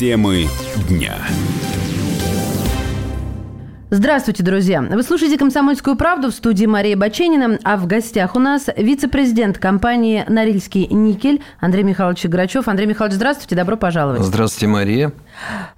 Темы дня. Здравствуйте, друзья! Вы слушаете «Комсомольскую правду» в студии Мария Баченина, а в гостях у нас вице-президент компании «Норильский никель» Андрей Михайлович Грачев. Андрей Михайлович, здравствуйте, добро пожаловать. Здравствуйте, Мария.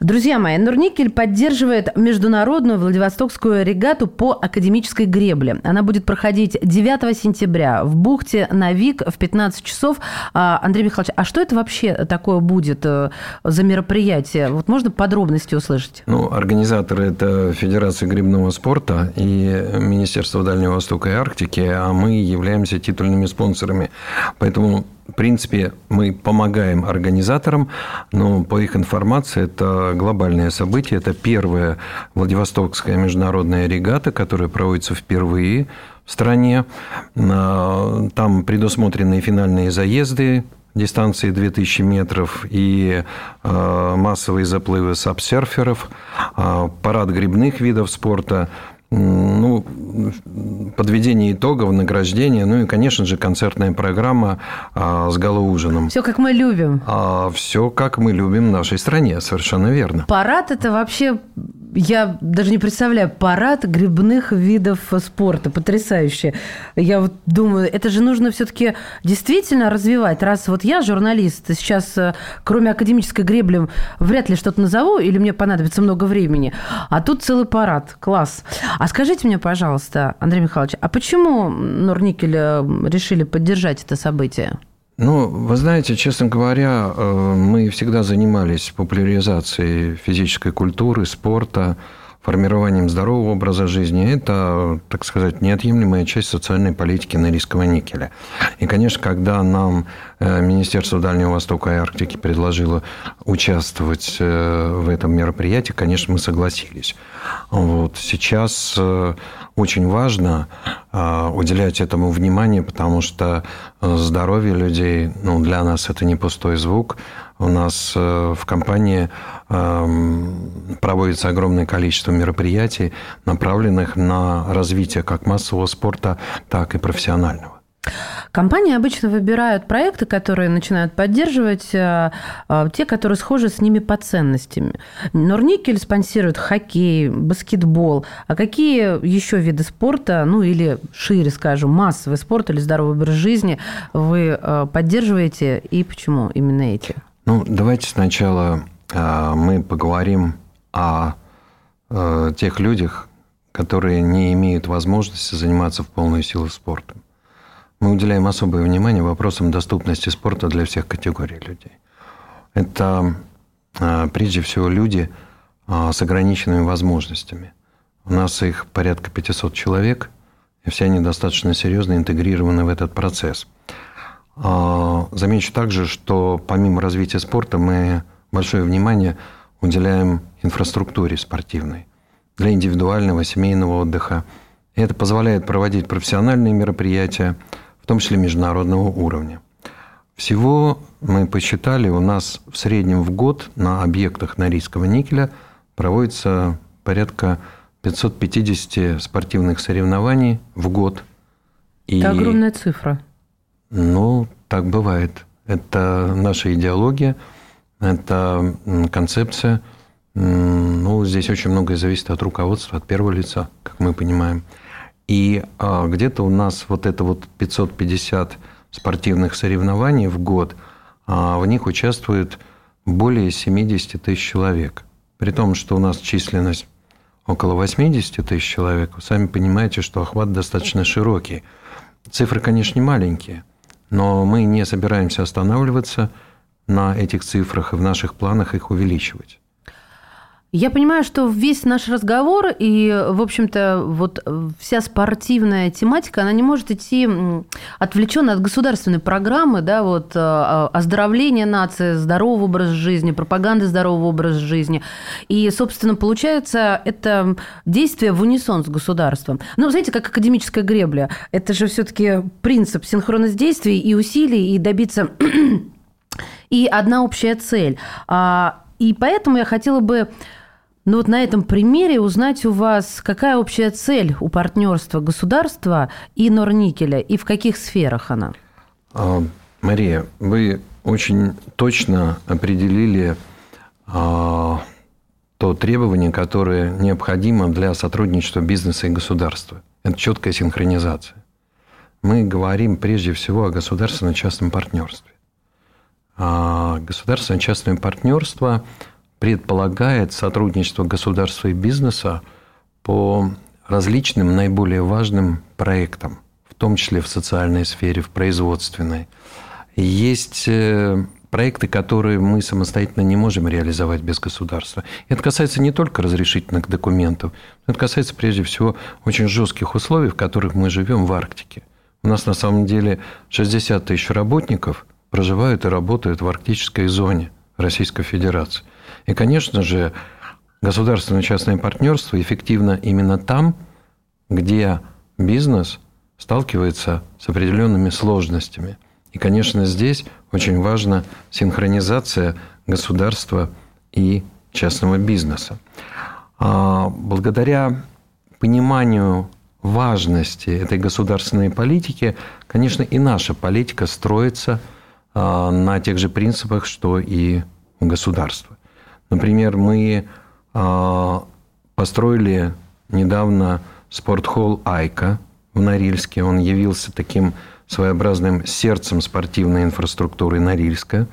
Друзья мои, Норникель поддерживает международную Владивостокскую регату по академической гребле. Она будет проходить 9 сентября в бухте Навик в 15 часов. А, Андрей Михайлович, а что это вообще такое будет э, за мероприятие? Вот можно подробности услышать? Ну, организаторы – это Федерация грибного спорта и Министерство Дальнего Востока и Арктики, а мы являемся титульными спонсорами. Поэтому в принципе, мы помогаем организаторам, но по их информации это глобальное событие. Это первая Владивостокская международная регата, которая проводится впервые в стране. А, там предусмотрены финальные заезды, дистанции 2000 метров и а, массовые заплывы сапсерферов, а, парад грибных видов спорта – ну, подведение итогов, награждение, ну и, конечно же, концертная программа а, с галоужином. Все как мы любим. А, все как мы любим в нашей стране, совершенно верно. Парад – это вообще я даже не представляю, парад грибных видов спорта. Потрясающе. Я вот думаю, это же нужно все-таки действительно развивать. Раз вот я журналист, сейчас э, кроме академической гребли вряд ли что-то назову, или мне понадобится много времени. А тут целый парад. Класс. А скажите мне, пожалуйста, Андрей Михайлович, а почему Норникель э, решили поддержать это событие? Ну, вы знаете, честно говоря, э, мы всегда занимались популяризацией физической культуры, спорта, формированием здорового образа жизни. Это, так сказать, неотъемлемая часть социальной политики Норильского никеля. И, конечно, когда нам э, Министерство Дальнего Востока и Арктики предложило участвовать э, в этом мероприятии, конечно, мы согласились. Вот. Сейчас очень важно уделять этому внимание, потому что э, здоровье людей, ну, для нас это не пустой звук. У нас э, в компании эм, проводится огромное количество мероприятий, направленных на развитие как массового спорта, так и профессионального. Компании обычно выбирают проекты, которые начинают поддерживать, э, э, те, которые схожи с ними по ценностям. Норникель спонсирует хоккей, баскетбол. А какие еще виды спорта, ну или шире скажем, массовый спорт или здоровый образ жизни вы поддерживаете и почему именно эти? Ну, давайте сначала мы поговорим о тех людях, которые не имеют возможности заниматься в полную силу спортом. Мы уделяем особое внимание вопросам доступности спорта для всех категорий людей. Это а, прежде всего люди а, с ограниченными возможностями. У нас их порядка 500 человек, и все они достаточно серьезно интегрированы в этот процесс. А, замечу также, что помимо развития спорта мы большое внимание уделяем инфраструктуре спортивной для индивидуального, семейного отдыха. И это позволяет проводить профессиональные мероприятия, в том числе международного уровня. Всего мы посчитали, у нас в среднем в год на объектах Норильского никеля проводится порядка 550 спортивных соревнований в год. И, Это огромная цифра. Ну, так бывает. Это наша идеология, это концепция. Ну, здесь очень многое зависит от руководства, от первого лица, как мы понимаем. И а, где-то у нас вот это вот 550 спортивных соревнований в год, а в них участвует более 70 тысяч человек. При том, что у нас численность около 80 тысяч человек, вы сами понимаете, что охват достаточно широкий. Цифры, конечно, не маленькие, но мы не собираемся останавливаться на этих цифрах и в наших планах их увеличивать. Я понимаю, что весь наш разговор и, в общем-то, вот вся спортивная тематика, она не может идти отвлеченно от государственной программы, да, вот а, оздоровления нации, здорового образа жизни, пропаганды здорового образа жизни. И, собственно, получается, это действие в унисон с государством. Ну, знаете, как академическая гребля. Это же все-таки принцип синхронность действий и усилий, и добиться и одна общая цель. А, и поэтому я хотела бы ну вот на этом примере узнать у вас, какая общая цель у партнерства государства и Норникеля, и в каких сферах она? А, Мария, вы очень точно определили а, то требование, которое необходимо для сотрудничества бизнеса и государства. Это четкая синхронизация. Мы говорим прежде всего о государственно-частном партнерстве. А государственно-частное партнерство предполагает сотрудничество государства и бизнеса по различным наиболее важным проектам, в том числе в социальной сфере, в производственной. Есть э, проекты, которые мы самостоятельно не можем реализовать без государства. Это касается не только разрешительных документов, это касается прежде всего очень жестких условий, в которых мы живем в Арктике. У нас на самом деле 60 тысяч работников проживают и работают в арктической зоне Российской Федерации. И, конечно же, государственное частное партнерство эффективно именно там, где бизнес сталкивается с определенными сложностями. И, конечно, здесь очень важна синхронизация государства и частного бизнеса. А, благодаря пониманию важности этой государственной политики, конечно, и наша политика строится на тех же принципах, что и у государства. Например, мы а, построили недавно спортхолл «Айка» в Норильске. Он явился таким своеобразным сердцем спортивной инфраструктуры Норильска.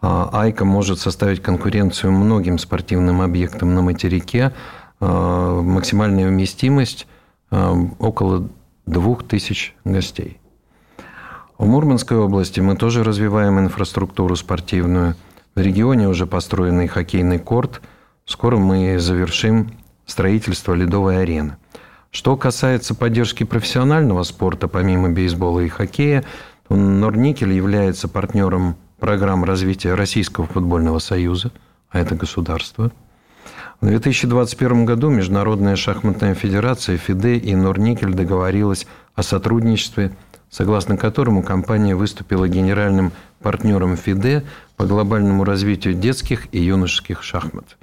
А, Айка может составить конкуренцию многим спортивным объектам на материке. А, максимальная вместимость а, около двух тысяч гостей. В Мурманской области мы тоже развиваем инфраструктуру спортивную. В регионе уже построенный хоккейный корт. Скоро мы завершим строительство ледовой арены. Что касается поддержки профессионального спорта, помимо бейсбола и хоккея, Норникель является партнером программ развития Российского футбольного союза, а это государство. В 2021 году Международная шахматная федерация ФИДЕ и Норникель договорилась о сотрудничестве, согласно которому компания выступила генеральным партнером ФИДЕ по глобальному развитию детских и юношеских шахмат.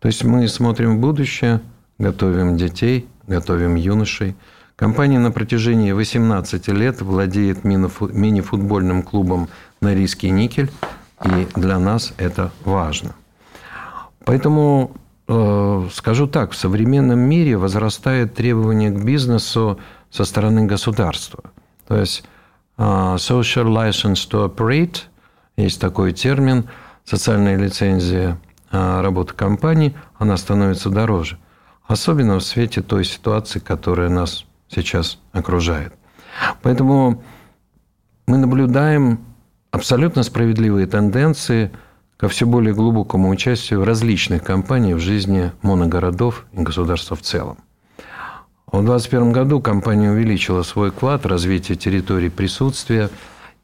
То есть мы смотрим в будущее, готовим детей – готовим юношей. Компания на протяжении 18 лет владеет мини-футбольным клубом «Норильский никель», и для нас это важно. Поэтому э, скажу так, в современном мире возрастает требование к бизнесу со стороны государства. То есть э, social license to operate, есть такой термин, социальная лицензия э, работы компании, она становится дороже – Особенно в свете той ситуации, которая нас сейчас окружает. Поэтому мы наблюдаем абсолютно справедливые тенденции ко все более глубокому участию различных компаний в жизни моногородов и государства в целом. В 2021 году компания увеличила свой вклад в развитие территории присутствия,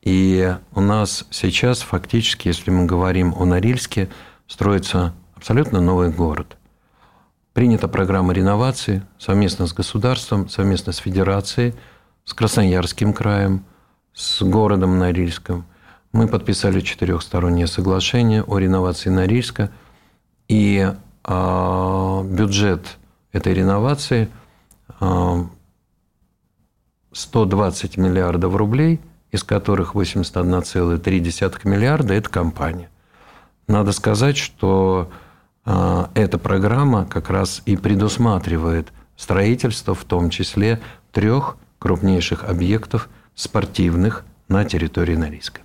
и у нас сейчас фактически, если мы говорим о Норильске, строится абсолютно новый город – Принята программа реновации совместно с государством, совместно с федерацией, с Красноярским краем, с городом Норильском. Мы подписали четырехстороннее соглашение о реновации Норильска. И э, бюджет этой реновации 120 миллиардов рублей, из которых 81,3 миллиарда – это компания. Надо сказать, что а, эта программа как раз и предусматривает строительство, в том числе трех крупнейших объектов спортивных на территории Норильска.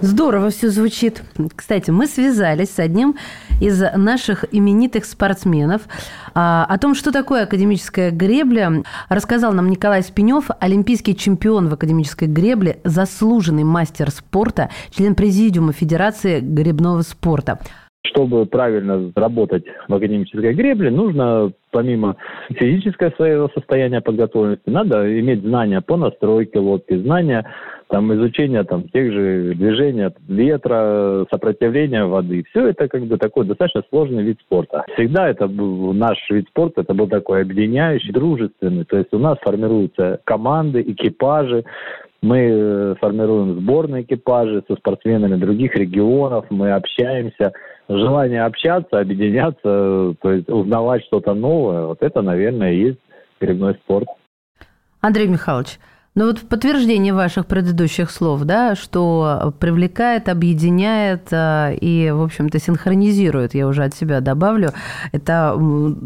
Здорово все звучит. Кстати, мы связались с одним из наших именитых спортсменов. А, о том, что такое академическая гребля, рассказал нам Николай Спенев, олимпийский чемпион в академической гребле, заслуженный мастер спорта, член президиума Федерации гребного спорта. Чтобы правильно работать в академической гребле, нужно помимо физического своего состояния подготовленности, надо иметь знания по настройке лодки, знания там, изучения там, тех же движений ветра, сопротивления воды. Все это как бы такой достаточно сложный вид спорта. Всегда это был наш вид спорта, это был такой объединяющий, дружественный. То есть у нас формируются команды, экипажи, мы э, формируем сборные экипажи со спортсменами других регионов, мы общаемся. Желание общаться, объединяться, то есть узнавать что-то новое, вот это, наверное, и есть грибной спорт. Андрей Михайлович, Ну вот в подтверждение ваших предыдущих слов, да, что привлекает, объединяет э, и, в общем-то, синхронизирует, я уже от себя добавлю, это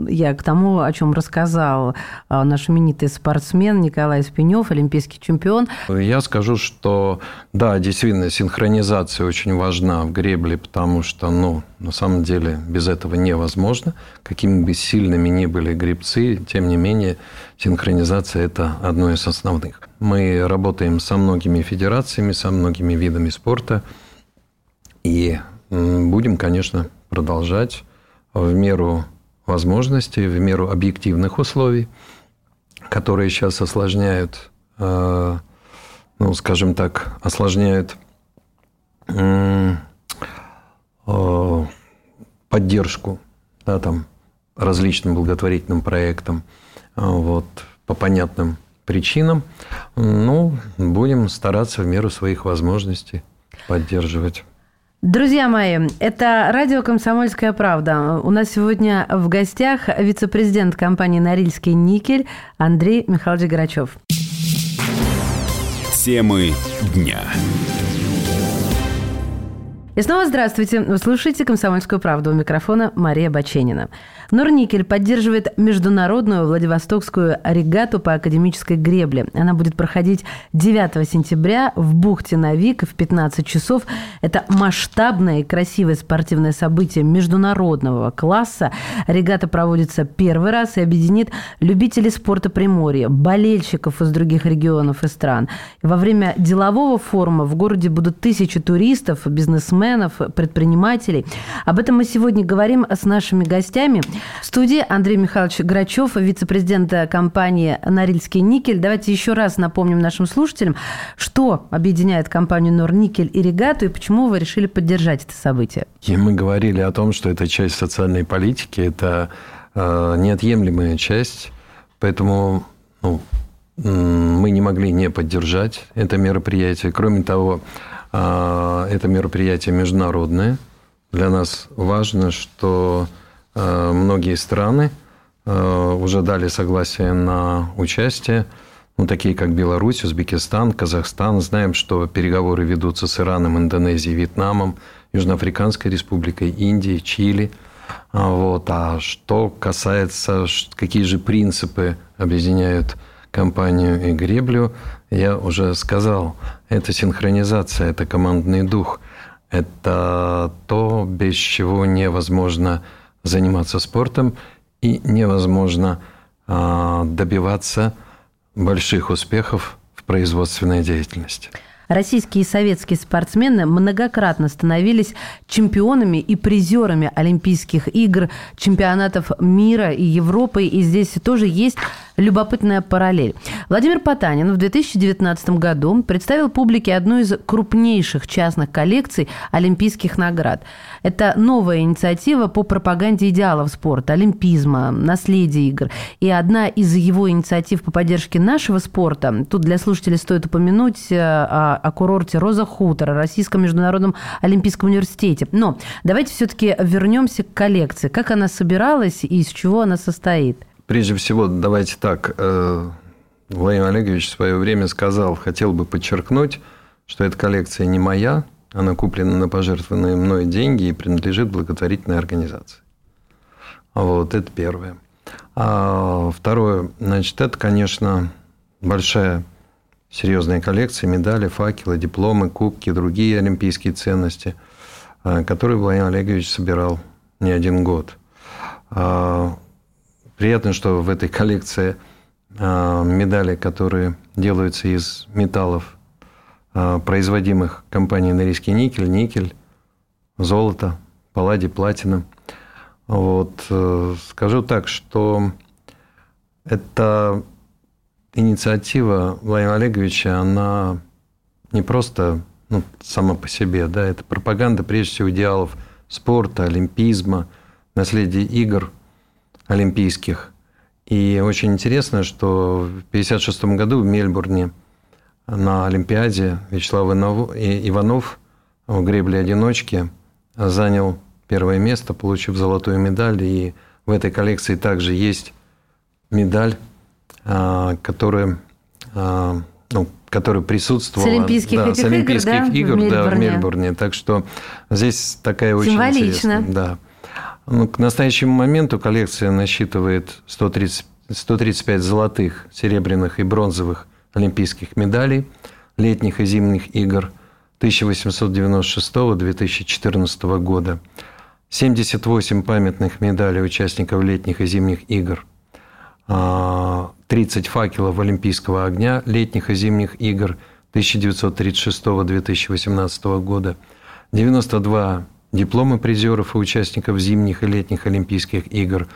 я к тому, о чем рассказал э, наш именитый спортсмен Николай Спинев, олимпийский чемпион. Я скажу, что да, действительно, синхронизация очень важна в гребле, потому что, ну, на самом деле, без этого невозможно. Какими бы сильными ни были гребцы, тем не менее, синхронизация – это одно из основных. Мы работаем со многими федерациями, со многими видами спорта. И будем, конечно, продолжать в меру возможностей, в меру объективных условий, которые сейчас осложняют, э, ну, скажем так, осложняют э, поддержку да, там, различным благотворительным проектам вот, по понятным причинам. Ну, будем стараться в меру своих возможностей поддерживать. Друзья мои, это радио «Комсомольская правда». У нас сегодня в гостях вице-президент компании «Норильский никель» Андрей Михайлович Грачев. Темы дня. И снова здравствуйте. Вы слушаете «Комсомольскую правду». У микрофона Мария Баченина. Норникель поддерживает международную Владивостокскую регату по академической гребле. Она будет проходить 9 сентября в бухте Навик в 15 часов. Это масштабное и красивое спортивное событие международного класса. Регата проводится первый раз и объединит любителей спорта Приморья, болельщиков из других регионов и стран. Во время делового форума в городе будут тысячи туристов, бизнесменов, предпринимателей. Об этом мы сегодня говорим с нашими гостями – в студии Андрей Михайлович Грачев, вице-президент компании «Норильский никель». Давайте еще раз напомним нашим слушателям, что объединяет компанию «Норникель» и «Регату» и почему вы решили поддержать это событие. И мы говорили о том, что это часть социальной политики, это э, неотъемлемая часть, поэтому ну, мы не могли не поддержать это мероприятие. Кроме того, э, это мероприятие международное. Для нас важно, что многие страны э, уже дали согласие на участие, ну, такие как Беларусь, Узбекистан, Казахстан. Знаем, что переговоры ведутся с Ираном, Индонезией, Вьетнамом, Южноафриканской Республикой, Индией, Чили. А вот. А что касается, какие же принципы объединяют компанию и греблю, я уже сказал. Это синхронизация, это командный дух. Это то, без чего невозможно заниматься спортом, и невозможно а, добиваться больших успехов в производственной деятельности. Российские и советские спортсмены многократно становились чемпионами и призерами Олимпийских игр, чемпионатов мира и Европы. И здесь тоже есть любопытная параллель. Владимир Потанин в 2019 году представил публике одну из крупнейших частных коллекций олимпийских наград. Это новая инициатива по пропаганде идеалов спорта, олимпизма, наследия игр. И одна из его инициатив по поддержке нашего спорта, тут для слушателей стоит упомянуть э, о, курорте Роза Хутор, о Российском международном олимпийском университете. Но давайте все-таки вернемся к коллекции. Как она собиралась и из чего она состоит? Прежде всего, давайте так. Э, Владимир Олегович в свое время сказал, хотел бы подчеркнуть, что эта коллекция не моя, она куплена на пожертвованные мной деньги и принадлежит благотворительной организации. Вот, это первое. А второе, значит, это, конечно, большая серьезная коллекция, медали, факелы, дипломы, кубки, другие олимпийские ценности, э, которые Владимир Олегович собирал не один год. А Приятно, что в этой коллекции а, медали, которые делаются из металлов, а, производимых компанией Норильский никель, никель, золото, палладий, платина. Вот. Э, скажу так, что эта инициатива Владимира Олеговича, она не просто ну, сама по себе, да, это пропаганда, прежде всего, идеалов спорта, олимпизма, наследия игр – олимпийских. И очень интересно, что в 1956 году в Мельбурне на Олимпиаде Вячеслав Иванов в гребле одиночки занял первое место, получив золотую медаль. И в этой коллекции также есть медаль, а, которая а, ну, который присутствовал с Олимпийских, да, с Олимпийских игр, игр, да, да, в Мельбурне. Так что здесь такая очень Символично. интересная. Да. Ну, к настоящему моменту коллекция насчитывает 130, 135 золотых, серебряных и бронзовых олимпийских медалей летних и зимних игр 1896-2014 года, 78 памятных медалей участников летних и зимних игр, 30 а, факелов Олимпийского огня летних и зимних игр 1936-2018 года, 92 дипломы призеров и участников зимних и летних Олимпийских игр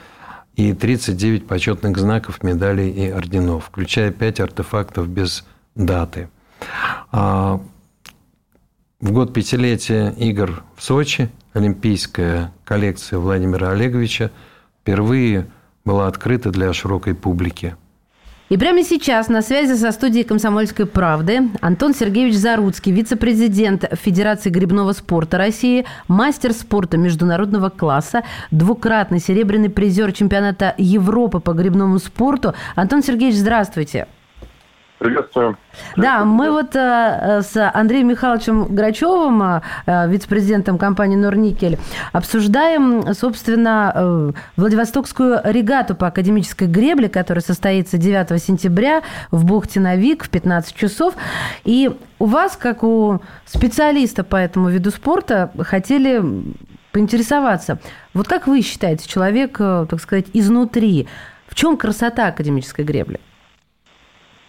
и 39 почетных знаков, медалей и орденов, включая 5 артефактов без даты. А, в год пятилетия игр в Сочи олимпийская коллекция Владимира Олеговича впервые была открыта для широкой публики. И прямо сейчас на связи со студией «Комсомольской правды» Антон Сергеевич Заруцкий, вице-президент Федерации грибного спорта России, мастер спорта международного класса, двукратный серебряный призер чемпионата Европы по грибному спорту. Антон Сергеевич, здравствуйте. Приветствую. Да, мы вот э, с Андреем Михайловичем Грачевым, э, вице-президентом компании «Норникель», обсуждаем, собственно, э, Владивостокскую регату по академической гребле, которая состоится 9 сентября в бухте Навик в 15 часов. И у вас, как у специалиста по этому виду спорта, хотели поинтересоваться. Вот как вы считаете, человек, так сказать, изнутри, в чем красота академической гребли?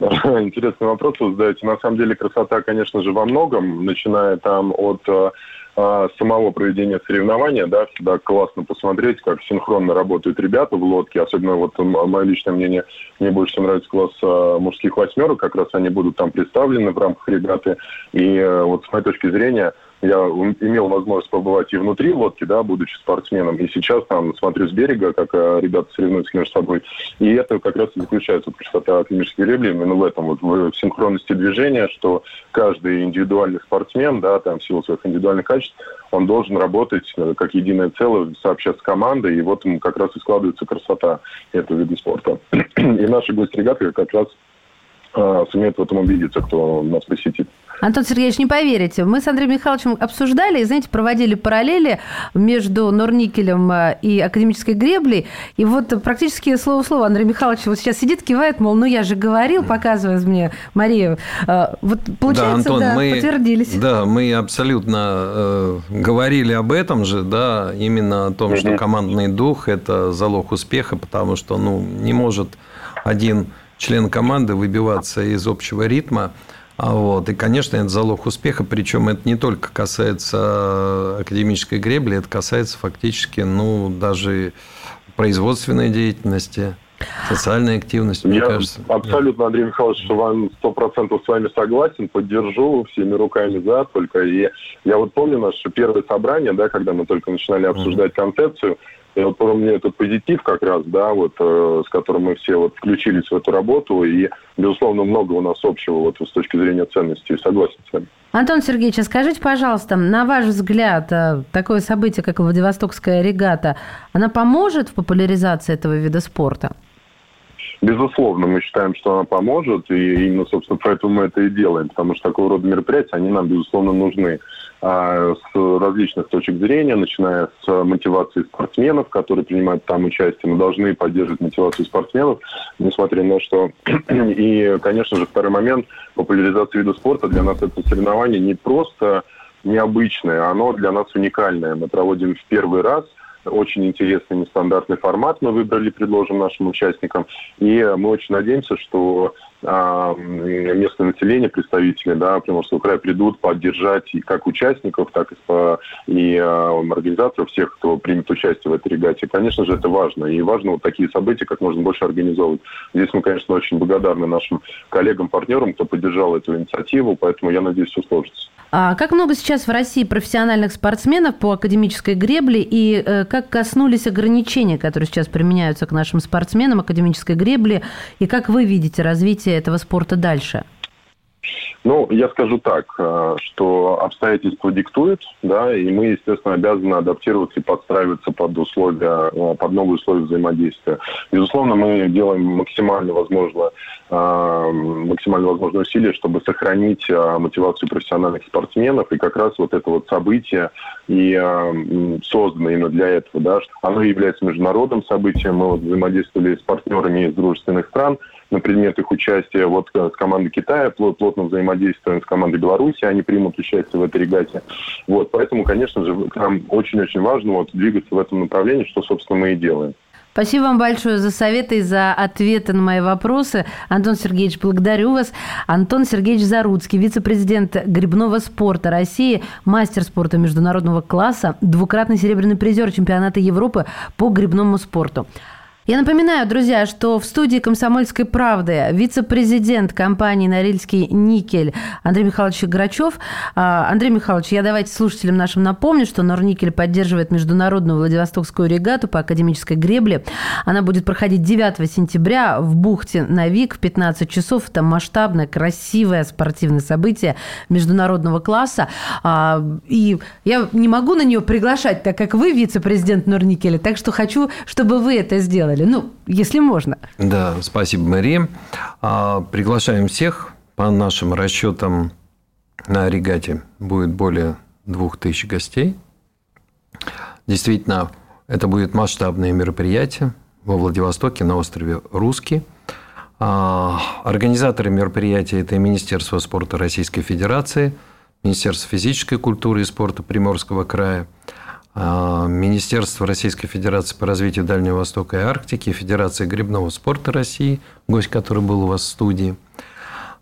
Интересный вопрос вы задаете. На самом деле красота, конечно же, во многом, начиная там от э, э, самого проведения соревнования, да, всегда классно посмотреть, как синхронно работают ребята в лодке, особенно вот мое личное мнение, мне больше всего нравится класс э, мужских восьмерок, как раз они будут там представлены в рамках регаты, и вот с моей точки зрения, я имел возможность побывать и внутри лодки, да, будучи спортсменом, и сейчас там смотрю с берега, как э, ребята соревнуются между собой. И это как раз и заключается красота академической гребли именно в этом, вот в синхронности движения, что каждый индивидуальный спортсмен, да, там в силу своих индивидуальных качеств, он должен работать э, как единое целое, сообща с командой, и вот как раз и складывается красота этого вида спорта. И наши гости регаты как раз э, сумеют в этом убедиться, кто нас посетит. Антон Сергеевич, не поверите, мы с Андреем Михайловичем обсуждали и, знаете, проводили параллели между Норникелем э, и академической греблей. И вот практически слово в слово Андрей Михайлович вот сейчас сидит, кивает, мол, ну я же говорил, показывая мне Марию. Э, вот получается, да, Антон, да мы, подтвердились. Да, мы абсолютно э, говорили об этом же, да, именно о том, что командный дух – это залог успеха, потому что, ну, не может один член команды выбиваться из общего ритма. А вот. И, конечно, это залог успеха, причем это не только касается академической гребли, это касается фактически ну, даже производственной деятельности, социальной активности, мне Я кажется. Абсолютно, Андрей Михайлович, с вами сто процентов с вами согласен, поддержу всеми руками за только. И я вот помню наше первое собрание, да, когда мы только начинали обсуждать концепцию, и вот помню этот позитив как раз, да, вот, э, с которым мы все вот включились в эту работу, и, безусловно, много у нас общего вот с точки зрения ценностей. Согласен с вами. Антон Сергеевич, а скажите, пожалуйста, на ваш взгляд, э, такое событие, как Владивостокская регата, она поможет в популяризации этого вида спорта? Безусловно, мы считаем, что она поможет, и именно, собственно, поэтому мы это и делаем, потому что такого рода мероприятия, они нам, безусловно, нужны с различных точек зрения, начиная с мотивации спортсменов, которые принимают там участие. Мы должны поддерживать мотивацию спортсменов, несмотря на что. И, конечно же, второй момент, популяризация вида спорта для нас это соревнование не просто необычное, оно для нас уникальное. Мы проводим в первый раз – очень интересный нестандартный формат мы выбрали, предложим нашим участникам. И мы очень надеемся, что а, местное население, представители да, Приморского края придут поддержать и как участников, так и, и организаторов, всех, кто примет участие в этой регате. Конечно же, это важно. И важно вот такие события как можно больше организовывать. Здесь мы, конечно, очень благодарны нашим коллегам, партнерам, кто поддержал эту инициативу, поэтому я надеюсь, все сложится. А как много сейчас в России профессиональных спортсменов по академической гребле и э, как коснулись ограничения, которые сейчас применяются к нашим спортсменам академической гребли, и как вы видите развитие этого спорта дальше? Ну, я скажу так, э, что обстоятельства диктуют, да, и мы, естественно, обязаны адаптироваться и подстраиваться под условия, э, под новые условия взаимодействия. Безусловно, мы делаем максимально возможно, э, максимально возможные усилия, чтобы сохранить мотивацию профессиональных спортсменов, и как раз вот это вот событие и создано именно для этого, да, оно является международным событием, мы вот взаимодействовали с партнерами из дружественных стран, на предмет их участия. Вот э, с командой Китая плотно взаимодействуем с командой Беларуси, они примут участие в этой регате. Вот, поэтому, конечно же, нам очень-очень важно вот, двигаться в этом направлении, что, собственно, мы и делаем. Спасибо вам большое за советы и за ответы на мои вопросы. Антон Сергеевич, благодарю вас. Антон Сергеевич Заруцкий, вице-президент грибного спорта России, мастер спорта международного класса, двукратный серебряный призер чемпионата Европы по грибному спорту. Я напоминаю, друзья, что в студии «Комсомольской правды» вице-президент компании «Норильский никель» Андрей Михайлович Грачев. А, Андрей Михайлович, я давайте слушателям нашим напомню, что «Норникель» поддерживает международную Владивостокскую регату по академической гребле. Она будет проходить 9 сентября в бухте Навик в 15 часов. Это масштабное, красивое спортивное событие международного класса. А, и я не могу на нее приглашать, так как вы вице-президент «Норникеля», так что хочу, чтобы вы это сделали сделали? Ну, если можно. Да, спасибо, Мария. А, приглашаем всех. По нашим расчетам на регате будет более двух тысяч гостей. Действительно, это будет масштабное мероприятие во Владивостоке на острове Русский. А, организаторы мероприятия – это Министерство спорта Российской Федерации, Министерство физической культуры и спорта Приморского края – Министерство Российской Федерации по развитию Дальнего Востока и Арктики, Федерация грибного спорта России, гость, который был у вас в студии,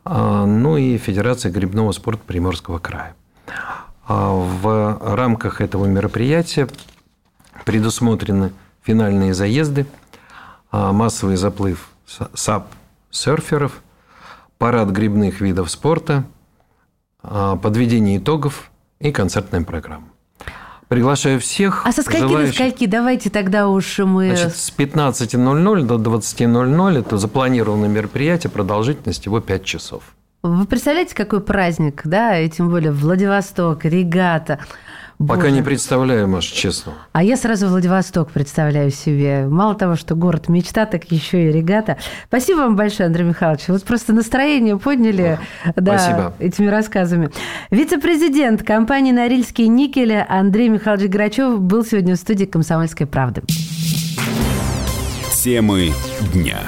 а, ну и Федерация грибного спорта Приморского края. А, в рамках этого мероприятия предусмотрены финальные заезды, массовый заплыв САП-серферов, парад грибных видов спорта, подведение итогов и концертная программа. Приглашаю всех. А со скольки желающих... до скольки? Давайте тогда уж мы... Значит, с 15.00 до 20.00 это запланированное мероприятие, продолжительность его 5 часов. Вы представляете, какой праздник, да, и тем более Владивосток, регата. Пока Боже. не представляю, Маш, честно. А я сразу Владивосток представляю себе. Мало того, что город мечта, так еще и регата. Спасибо вам большое, Андрей Михайлович. Вот просто настроение подняли да, Спасибо. этими рассказами. Вице-президент компании «Норильские никели» Андрей Михайлович Грачев был сегодня в студии «Комсомольской правды». Темы дня.